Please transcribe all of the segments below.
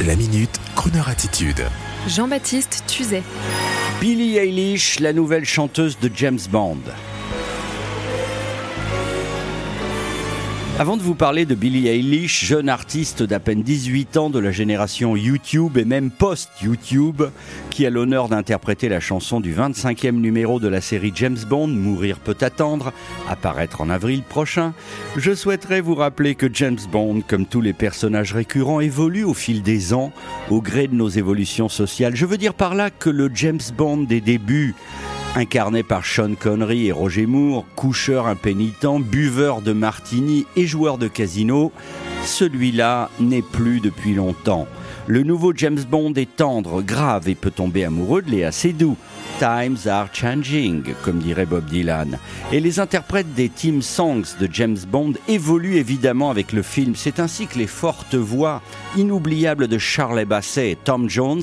La minute, Kroneur attitude. Jean-Baptiste Tuzet. Billie Eilish, la nouvelle chanteuse de James Bond. Avant de vous parler de Billie Eilish, jeune artiste d'à peine 18 ans de la génération YouTube et même post-YouTube, qui a l'honneur d'interpréter la chanson du 25e numéro de la série James Bond, Mourir peut attendre, apparaître en avril prochain, je souhaiterais vous rappeler que James Bond, comme tous les personnages récurrents, évolue au fil des ans, au gré de nos évolutions sociales. Je veux dire par là que le James Bond des débuts, Incarné par Sean Connery et Roger Moore, coucheur impénitent, buveur de martini et joueur de casino, celui-là n'est plus depuis longtemps. Le nouveau James Bond est tendre, grave et peut tomber amoureux de Léa Seydoux. Times are changing, comme dirait Bob Dylan. Et les interprètes des team songs de James Bond évoluent évidemment avec le film. C'est ainsi que les fortes voix inoubliables de Charlie Basset et Tom Jones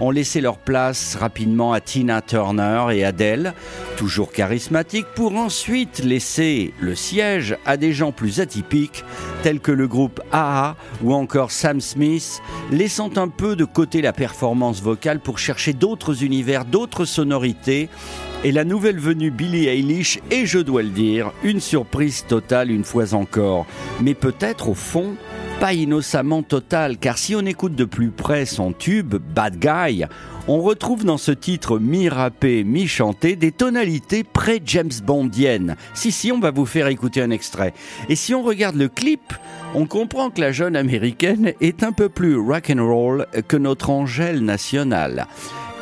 ont laissé leur place rapidement à Tina Turner et Adele, toujours charismatiques, pour ensuite laisser le siège à des gens plus atypiques tels que le groupe AA ou encore Sam Smith, laissant un peu de côté la performance vocale pour chercher d'autres univers, d'autres sonorités. Et la nouvelle venue Billie Eilish est, je dois le dire, une surprise totale une fois encore. Mais peut-être au fond, pas innocemment totale, car si on écoute de plus près son tube, Bad Guy, on retrouve dans ce titre mi-rappé, mi-chanté des tonalités pré-James Bondiennes. Si, si, on va vous faire écouter un extrait. Et si on regarde le clip, on comprend que la jeune américaine est un peu plus rock and roll que notre Angèle nationale.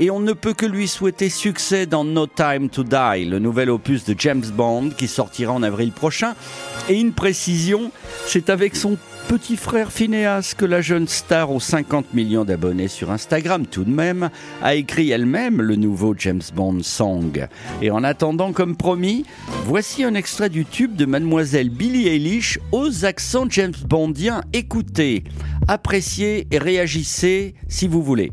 Et on ne peut que lui souhaiter succès dans No Time to Die, le nouvel opus de James Bond qui sortira en avril prochain. Et une précision, c'est avec son petit frère Phineas que la jeune star aux 50 millions d'abonnés sur Instagram tout de même a écrit elle-même le nouveau James Bond song. Et en attendant, comme promis, voici un extrait du tube de mademoiselle Billie Eilish aux accents James Bondiens. Écoutez, appréciez et réagissez si vous voulez.